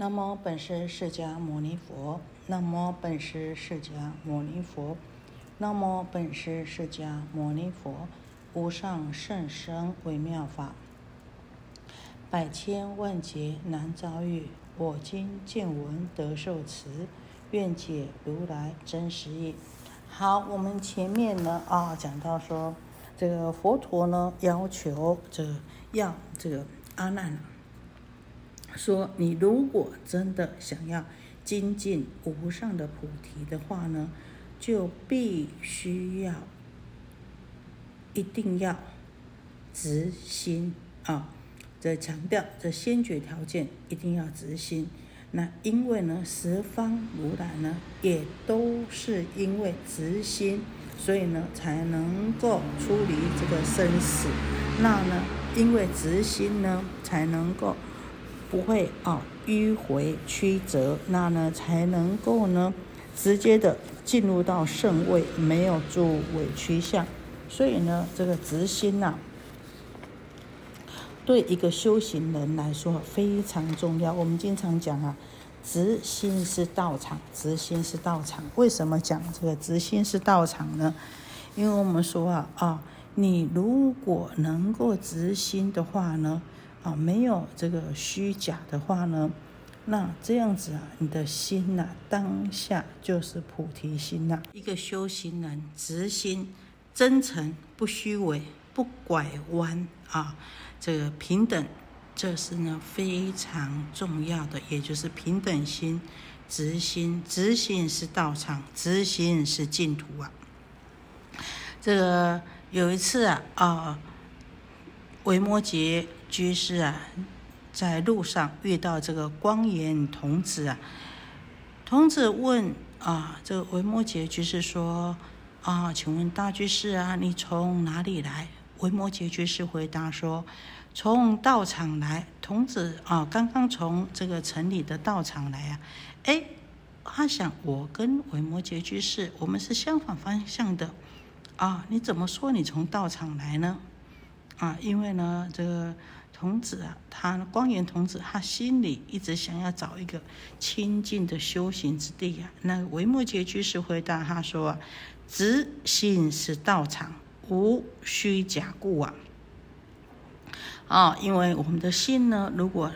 南无本师释迦牟尼佛。南无本师释迦牟尼佛。南无本师释迦牟尼佛。无上甚深微妙法，百千万劫难遭遇。我今见闻得受持，愿解如来真实义。好，我们前面呢啊讲到说，这个佛陀呢要求这个要这个阿难说，你如果真的想要精进无上的菩提的话呢，就必须要。一定要执心啊！这强调这先决条件一定要执心。那因为呢，十方如来呢，也都是因为执心，所以呢，才能够出离这个生死。那呢，因为执心呢，才能够不会啊迂回曲折，那呢，才能够呢，直接的进入到圣位，没有做委屈相。所以呢，这个直心呐，对一个修行人来说非常重要。我们经常讲啊，直心是道场，直心是道场。为什么讲这个直心是道场呢？因为我们说啊啊，你如果能够直心的话呢，啊，没有这个虚假的话呢，那这样子啊，你的心呐，当下就是菩提心呐。一个修行人执心。真诚不虚伪不拐弯啊，这个平等，这是呢非常重要的，也就是平等心、直心，直心是道场，直心是净土啊。这个有一次啊啊，维摩诘居士啊，在路上遇到这个光颜童子啊，童子问啊，这个维摩诘居士说。啊，请问大居士啊，你从哪里来？维摩诘居士回答说：“从道场来。”童子啊，刚刚从这个城里的道场来啊。哎，他想，我跟维摩诘居士，我们是相反方向的啊。你怎么说你从道场来呢？啊，因为呢，这个童子啊，他光源童子，他心里一直想要找一个清净的修行之地啊。那维摩诘居士回答他说啊。直心是道场，无虚假故啊！啊，因为我们的心呢，如果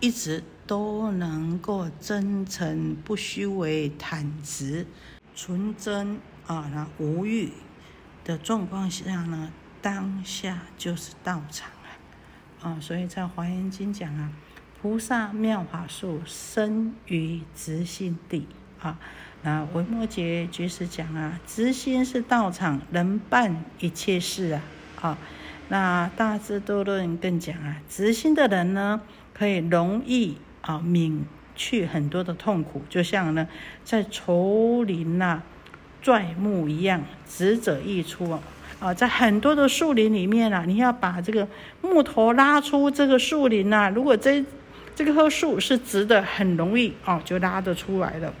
一直都能够真诚、不虚伪、坦直、纯真啊，那无欲的状况下呢，当下就是道场啊！啊，所以在《华严经》讲啊，菩萨妙法术生于执心地啊。那维摩诘居士讲啊，执心是道场，能办一切事啊。啊，那大智度论更讲啊，直心的人呢，可以容易啊免去很多的痛苦，就像呢在丛林呐拽木一样，直者易出啊。啊，在很多的树林里面啊，你要把这个木头拉出这个树林呐，如果这这个棵树是直的，很容易哦就拉得出来了。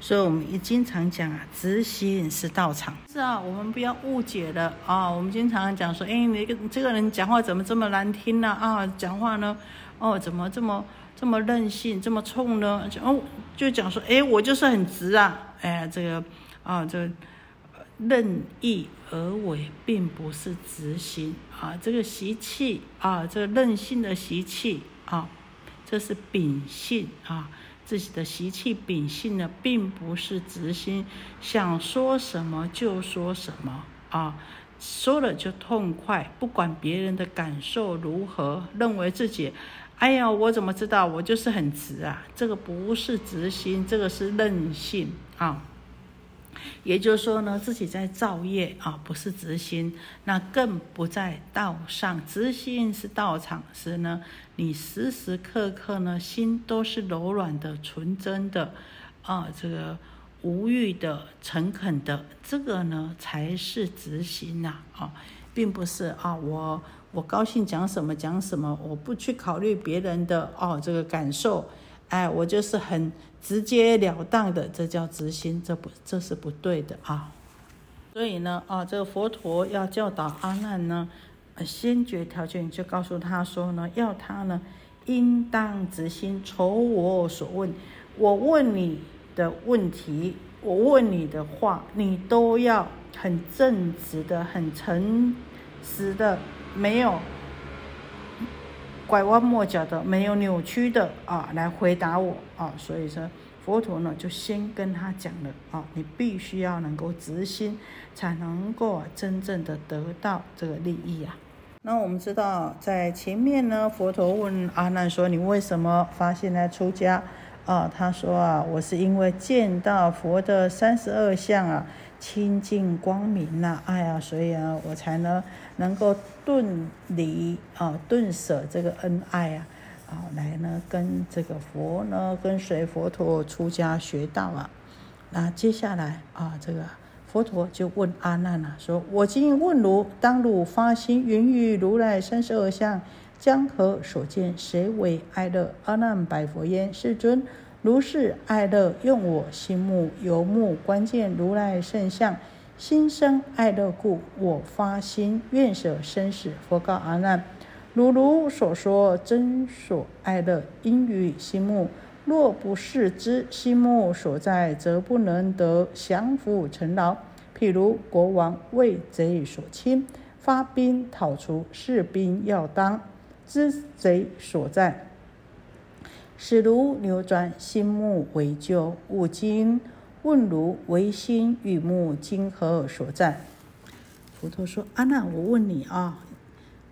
所以，我们也经常讲啊，直心是道场。是啊，我们不要误解了啊。我们经常讲说，哎，你个这个人讲话怎么这么难听呢？啊，讲话呢，哦，怎么这么这么任性，这么冲呢？哦，就讲说，哎，我就是很直啊。哎，这个啊，这任意而为，并不是直心啊。这个习气啊，这个任性的习气啊，这是秉性啊。自己的习气秉性呢，并不是直心，想说什么就说什么啊，说了就痛快，不管别人的感受如何，认为自己，哎呀，我怎么知道？我就是很直啊，这个不是直心，这个是任性啊。也就是说呢，自己在造业啊，不是直心，那更不在道上。直心是道场，时呢，你时时刻刻呢，心都是柔软的、纯真的，啊，这个无欲的、诚恳的，这个呢，才是直心呐，啊，并不是啊，我我高兴讲什么讲什么，我不去考虑别人的哦，这个感受。哎，我就是很直截了当的，这叫直心，这不这是不对的啊。所以呢，啊，这个佛陀要教导阿难呢，先决条件就告诉他说呢，要他呢应当直心，从我所问。我问你的问题，我问你的话，你都要很正直的、很诚实的，没有拐弯抹角的，没有扭曲的啊，来回答我啊。所以说，佛陀呢就先跟他讲了啊，你必须要能够直心，才能够真正的得到这个利益啊。那我们知道，在前面呢，佛陀问阿难说：“你为什么发心来出家？”啊，他说啊，我是因为见到佛的三十二相啊，清净光明呐，哎呀，所以啊，我才能能够顿离啊，顿舍这个恩爱啊，啊，来呢跟这个佛呢，跟随佛陀出家学道啊。那接下来啊，这个佛陀就问阿难了，说：“我今问汝，当汝发心云于如来三十二相。”江河所见，谁为爱乐？阿难白佛言：“世尊，如是爱乐，用我心目游目观见如来圣相，心生爱乐故，我发心愿舍生死。”佛告阿难：“如如所说，真所爱乐，应于心目。若不是之心目所在，则不能得降伏成劳。譬如国王为贼所侵，发兵讨除，士兵要当。”知贼所在，使如流转心目为救。吾今问如唯心与目今何所在？佛陀说：“阿难，我问你啊，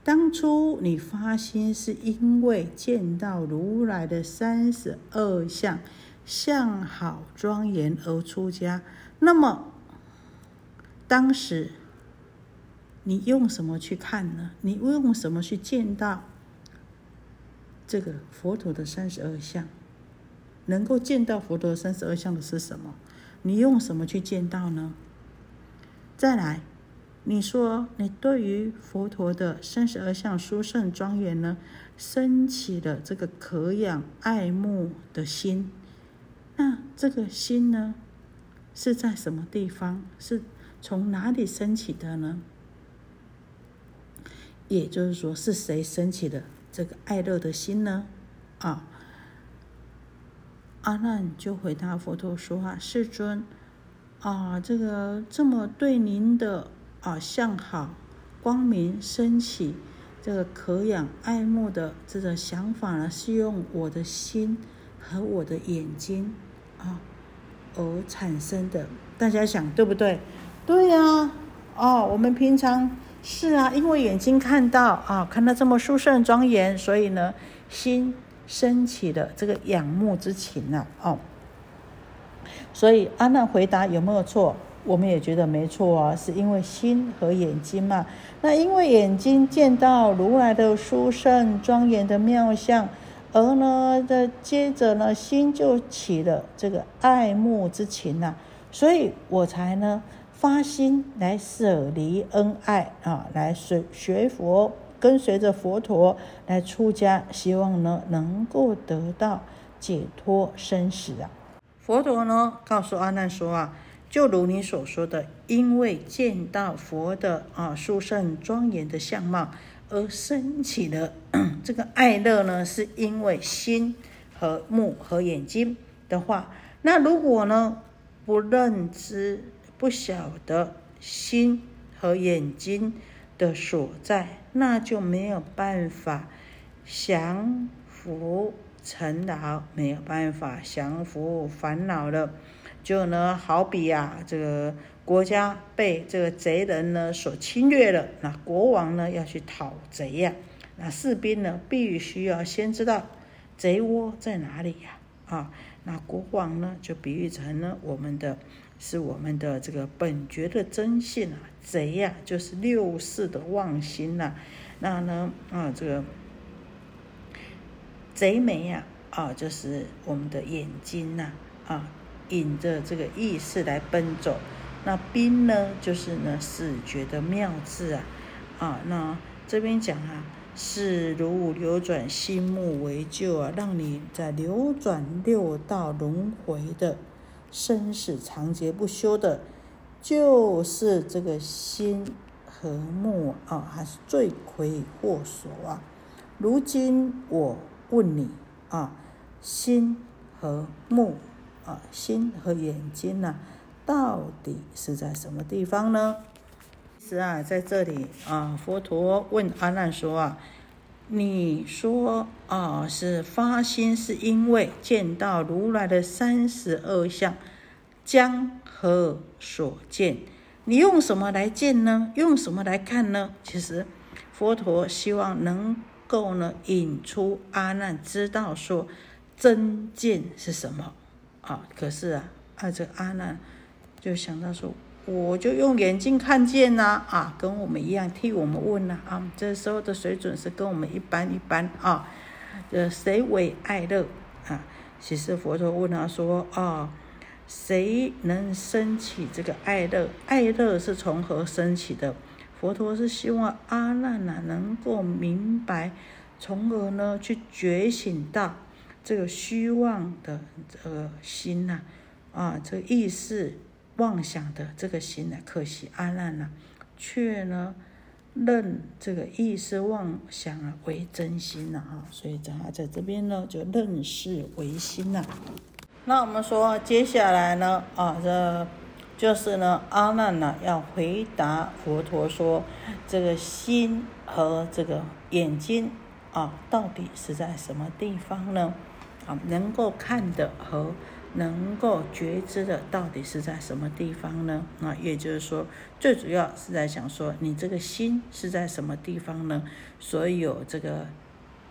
当初你发心是因为见到如来的三十二相，相好庄严而出家。那么当时你用什么去看呢？你用什么去见到？”这个佛陀的三十二相，能够见到佛陀三十二相的是什么？你用什么去见到呢？再来，你说你对于佛陀的三十二相殊胜庄严呢，升起了这个可仰爱慕的心，那这个心呢，是在什么地方？是从哪里升起的呢？也就是说，是谁升起的？这个爱乐的心呢？啊，阿难就回答佛陀说：“啊，世尊，啊，这个这么对您的啊相好、光明升起，这个可仰爱慕的这个想法呢，是用我的心和我的眼睛啊而产生的。大家想对不对？对呀，哦，我们平常。”是啊，因为眼睛看到啊，看到这么殊胜庄严，所以呢，心升起了这个仰慕之情呐，哦。所以阿难回答有没有错？我们也觉得没错啊，是因为心和眼睛嘛。那因为眼睛见到如来的殊胜庄严的妙相，而呢的接着呢，心就起了这个爱慕之情呐，所以我才呢。发心来舍离恩爱啊，来随学佛，跟随着佛陀来出家，希望呢能够得到解脱生死啊。佛陀呢告诉阿难说啊，就如你所说的，因为见到佛的啊殊胜庄严的相貌而升起了 这个爱乐呢，是因为心和目和眼睛的话，那如果呢不认知。不晓得心和眼睛的所在，那就没有办法降服尘劳，没有办法降服烦恼了。就呢，好比呀，这个国家被这个贼人呢所侵略了，那国王呢要去讨贼呀，那士兵呢必须要先知道贼窝在哪里呀，啊，那国王呢就比喻成了我们的。是我们的这个本觉的真性啊，贼呀，就是六世的妄心呐。那呢啊，这个贼眉呀啊，就是我们的眼睛呐啊，引着这个意识来奔走。那兵呢，就是呢视觉的妙智啊啊。那这边讲啊，是如流转心目为救啊，让你在流转六道轮回的。生死长劫不休的，就是这个心和目啊，还是罪魁祸首啊！如今我问你啊，心和目啊，心和眼睛呐，到底是在什么地方呢？是啊，在这里啊，佛陀问阿难说啊，你说啊，是发心是因为见到如来的三十二相，将何所见？你用什么来见呢？用什么来看呢？其实，佛陀希望能够呢引出阿难知道说真见是什么啊。可是啊，啊这阿难就想到说，我就用眼睛看见呐啊，跟我们一样替我们问呐啊。这时候的水准是跟我们一般一般啊。呃，谁为爱乐啊？其实佛陀问他说啊。谁能升起这个爱乐？爱乐是从何升起的？佛陀是希望阿难呐能够明白，从而呢去觉醒到这个虚妄的这个心呐，啊，这个意识妄想的这个心呢。可惜阿难呐，却呢认这个意识妄想啊为真心呐，哈，所以他在这边呢就认识为心呐。那我们说，接下来呢，啊，这就是呢，阿难呢要回答佛陀说，这个心和这个眼睛啊，到底是在什么地方呢？啊，能够看的和能够觉知的，到底是在什么地方呢？啊，也就是说，最主要是在想说，你这个心是在什么地方呢？所有这个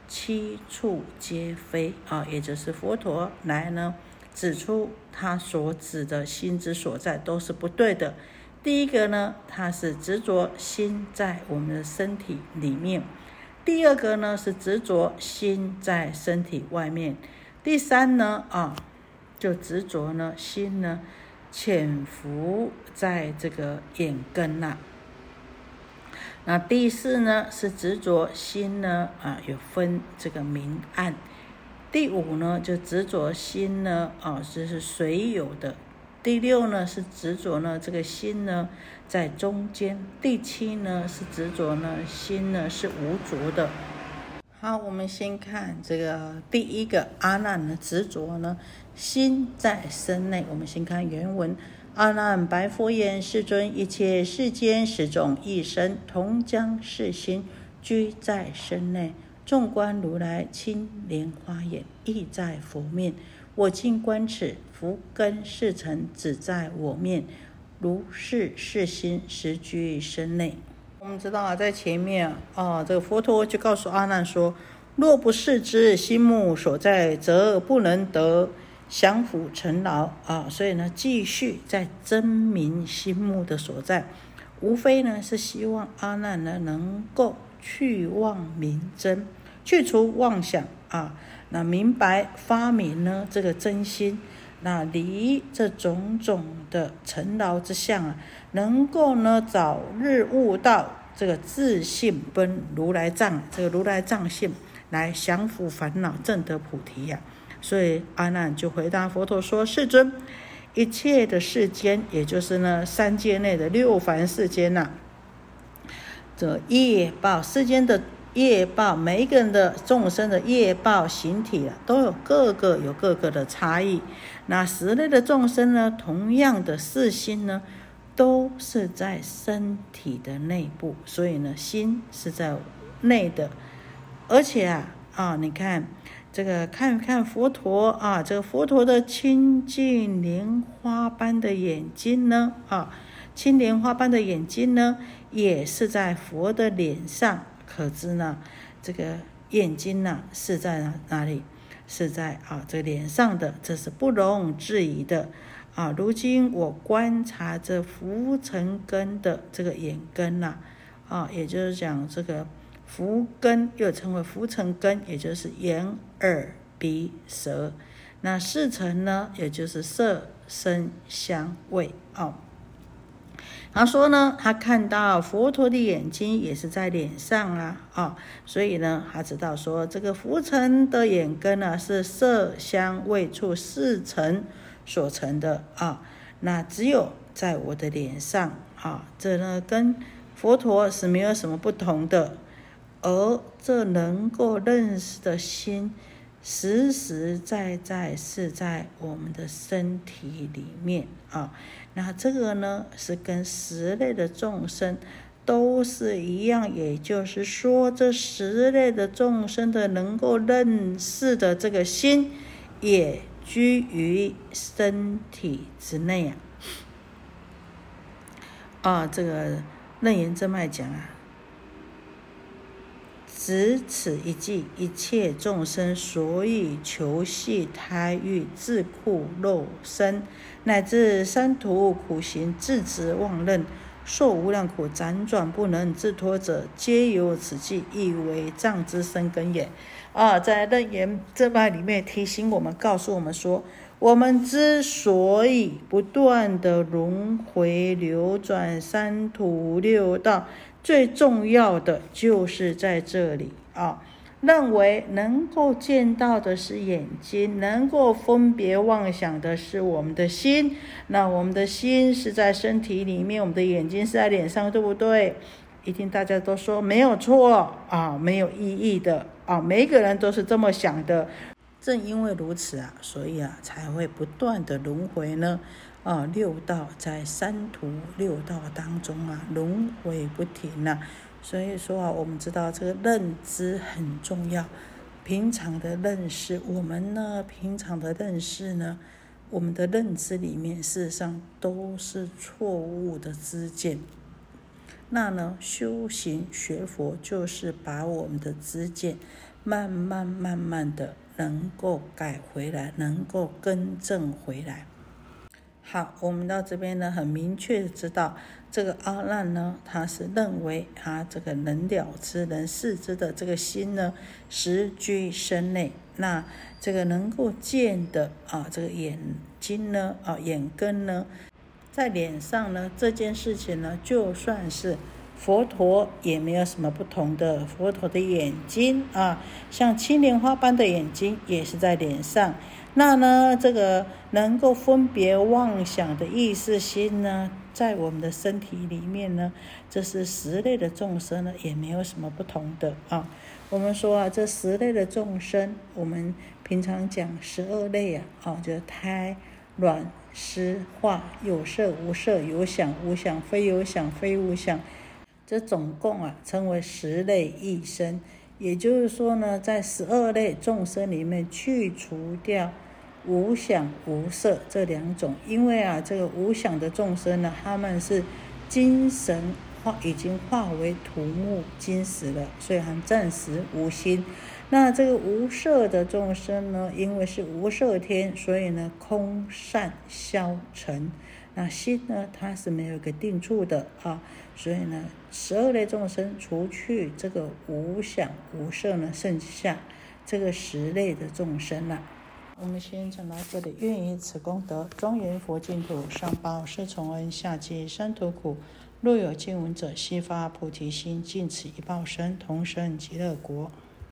七处皆非啊，也就是佛陀来呢。指出他所指的心之所在都是不对的。第一个呢，他是执着心在我们的身体里面；第二个呢，是执着心在身体外面；第三呢，啊，就执着呢心呢潜伏在这个眼根呐。那第四呢，是执着心呢啊有分这个明暗。第五呢，就执着心呢，啊，这是随有的。第六呢，是执着呢，这个心呢在中间。第七呢，是执着呢，心呢是无着的。好，我们先看这个第一个阿难的执着呢，心在身内。我们先看原文：阿难白佛言：世尊，一切世间十种一生，同将是心居在身内。纵观如来青莲花眼，意在佛面。我今观此福根是尘，只在我面。如是是心实居身内。我们知道啊，在前面啊，这个佛陀就告诉阿难说：若不是之心目所在，则不能得降伏尘劳啊。所以呢，继续在真明心目的所在，无非呢是希望阿难呢能够去妄明真。去除妄想啊，那明白发明呢？这个真心，那离这种种的尘劳之相啊，能够呢早日悟到这个自信奔如来藏，这个如来藏性来降伏烦恼，证得菩提呀。所以阿难就回答佛陀说：“世尊，一切的世间，也就是呢三界内的六凡世间呐，这业报世间的。”业报，每一个人的众生的业报形体啊，都有各个有各个的差异。那十类的众生呢，同样的四心呢，都是在身体的内部，所以呢，心是在内的。而且啊啊，你看这个，看看佛陀啊，这个佛陀的清净莲花般的眼睛呢，啊，青莲花般的眼睛呢，也是在佛的脸上。可知呢，这个眼睛呢是在哪哪里？是在啊这个脸上的，这是不容置疑的啊。如今我观察这浮尘根的这个眼根呐，啊，也就是讲这个浮根又称为浮尘根，也就是眼、耳、鼻、舌。那四尘呢，也就是色、声、香、味啊。他说呢，他看到佛陀的眼睛也是在脸上啊，啊，所以呢，他知道说这个浮尘的眼根呢是色香味触四尘所成的啊，那只有在我的脸上啊，这呢跟佛陀是没有什么不同的。而这能够认识的心，实实在在是在我们的身体里面啊。那这个呢，是跟十类的众生都是一样，也就是说，这十类的众生的能够认识的这个心，也居于身体之内啊。啊，这个楞严正脉讲啊。只此一计，一切众生所以求系胎欲、自苦肉身，乃至三途苦行、自执妄认、受无量苦、辗转不能自脱者，皆由此计，亦为障之生根也。啊，在楞严正脉里面提醒我们，告诉我们说，我们之所以不断的轮回流转三途六道。最重要的就是在这里啊，认为能够见到的是眼睛，能够分别妄想的是我们的心。那我们的心是在身体里面，我们的眼睛是在脸上，对不对？一定大家都说没有错啊，没有意义的啊，每个人都是这么想的。正因为如此啊，所以啊，才会不断的轮回呢。啊，六道在三途六道当中啊，轮回不停呐。所以说啊，我们知道这个认知很重要。平常的认识，我们呢，平常的认识呢，我们的认知里面，事实上都是错误的知见。那呢，修行学佛就是把我们的知见，慢慢慢慢的能够改回来，能够更正回来。好，我们到这边呢，很明确的知道，这个阿难呢，他是认为他这个能了知、能视之的这个心呢，实居身内。那这个能够见的啊，这个眼睛呢，啊眼根呢，在脸上呢，这件事情呢，就算是佛陀也没有什么不同的。佛陀的眼睛啊，像青莲花般的眼睛，也是在脸上。那呢，这个能够分别妄想的意识心呢，在我们的身体里面呢，这是十类的众生呢，也没有什么不同的啊。我们说啊，这十类的众生，我们平常讲十二类啊，啊，就是胎、卵、湿、化，有色、无色，有想、无想，非有想、非无想，这总共啊，称为十类一生。也就是说呢，在十二类众生里面去除掉无想无色这两种，因为啊，这个无想的众生呢，他们是精神化，已经化为土木金石了，所以还暂时无心。那这个无色的众生呢，因为是无色天，所以呢，空善消沉。那心呢，它是没有一个定处的啊，所以呢，十二类众生除去这个无想无色呢，剩下这个十类的众生了。我们先讲到这里，愿以此功德，庄严佛净土，上报四重恩，下济三途苦。若有见闻者，悉发菩提心，尽此一报身，同生极乐国。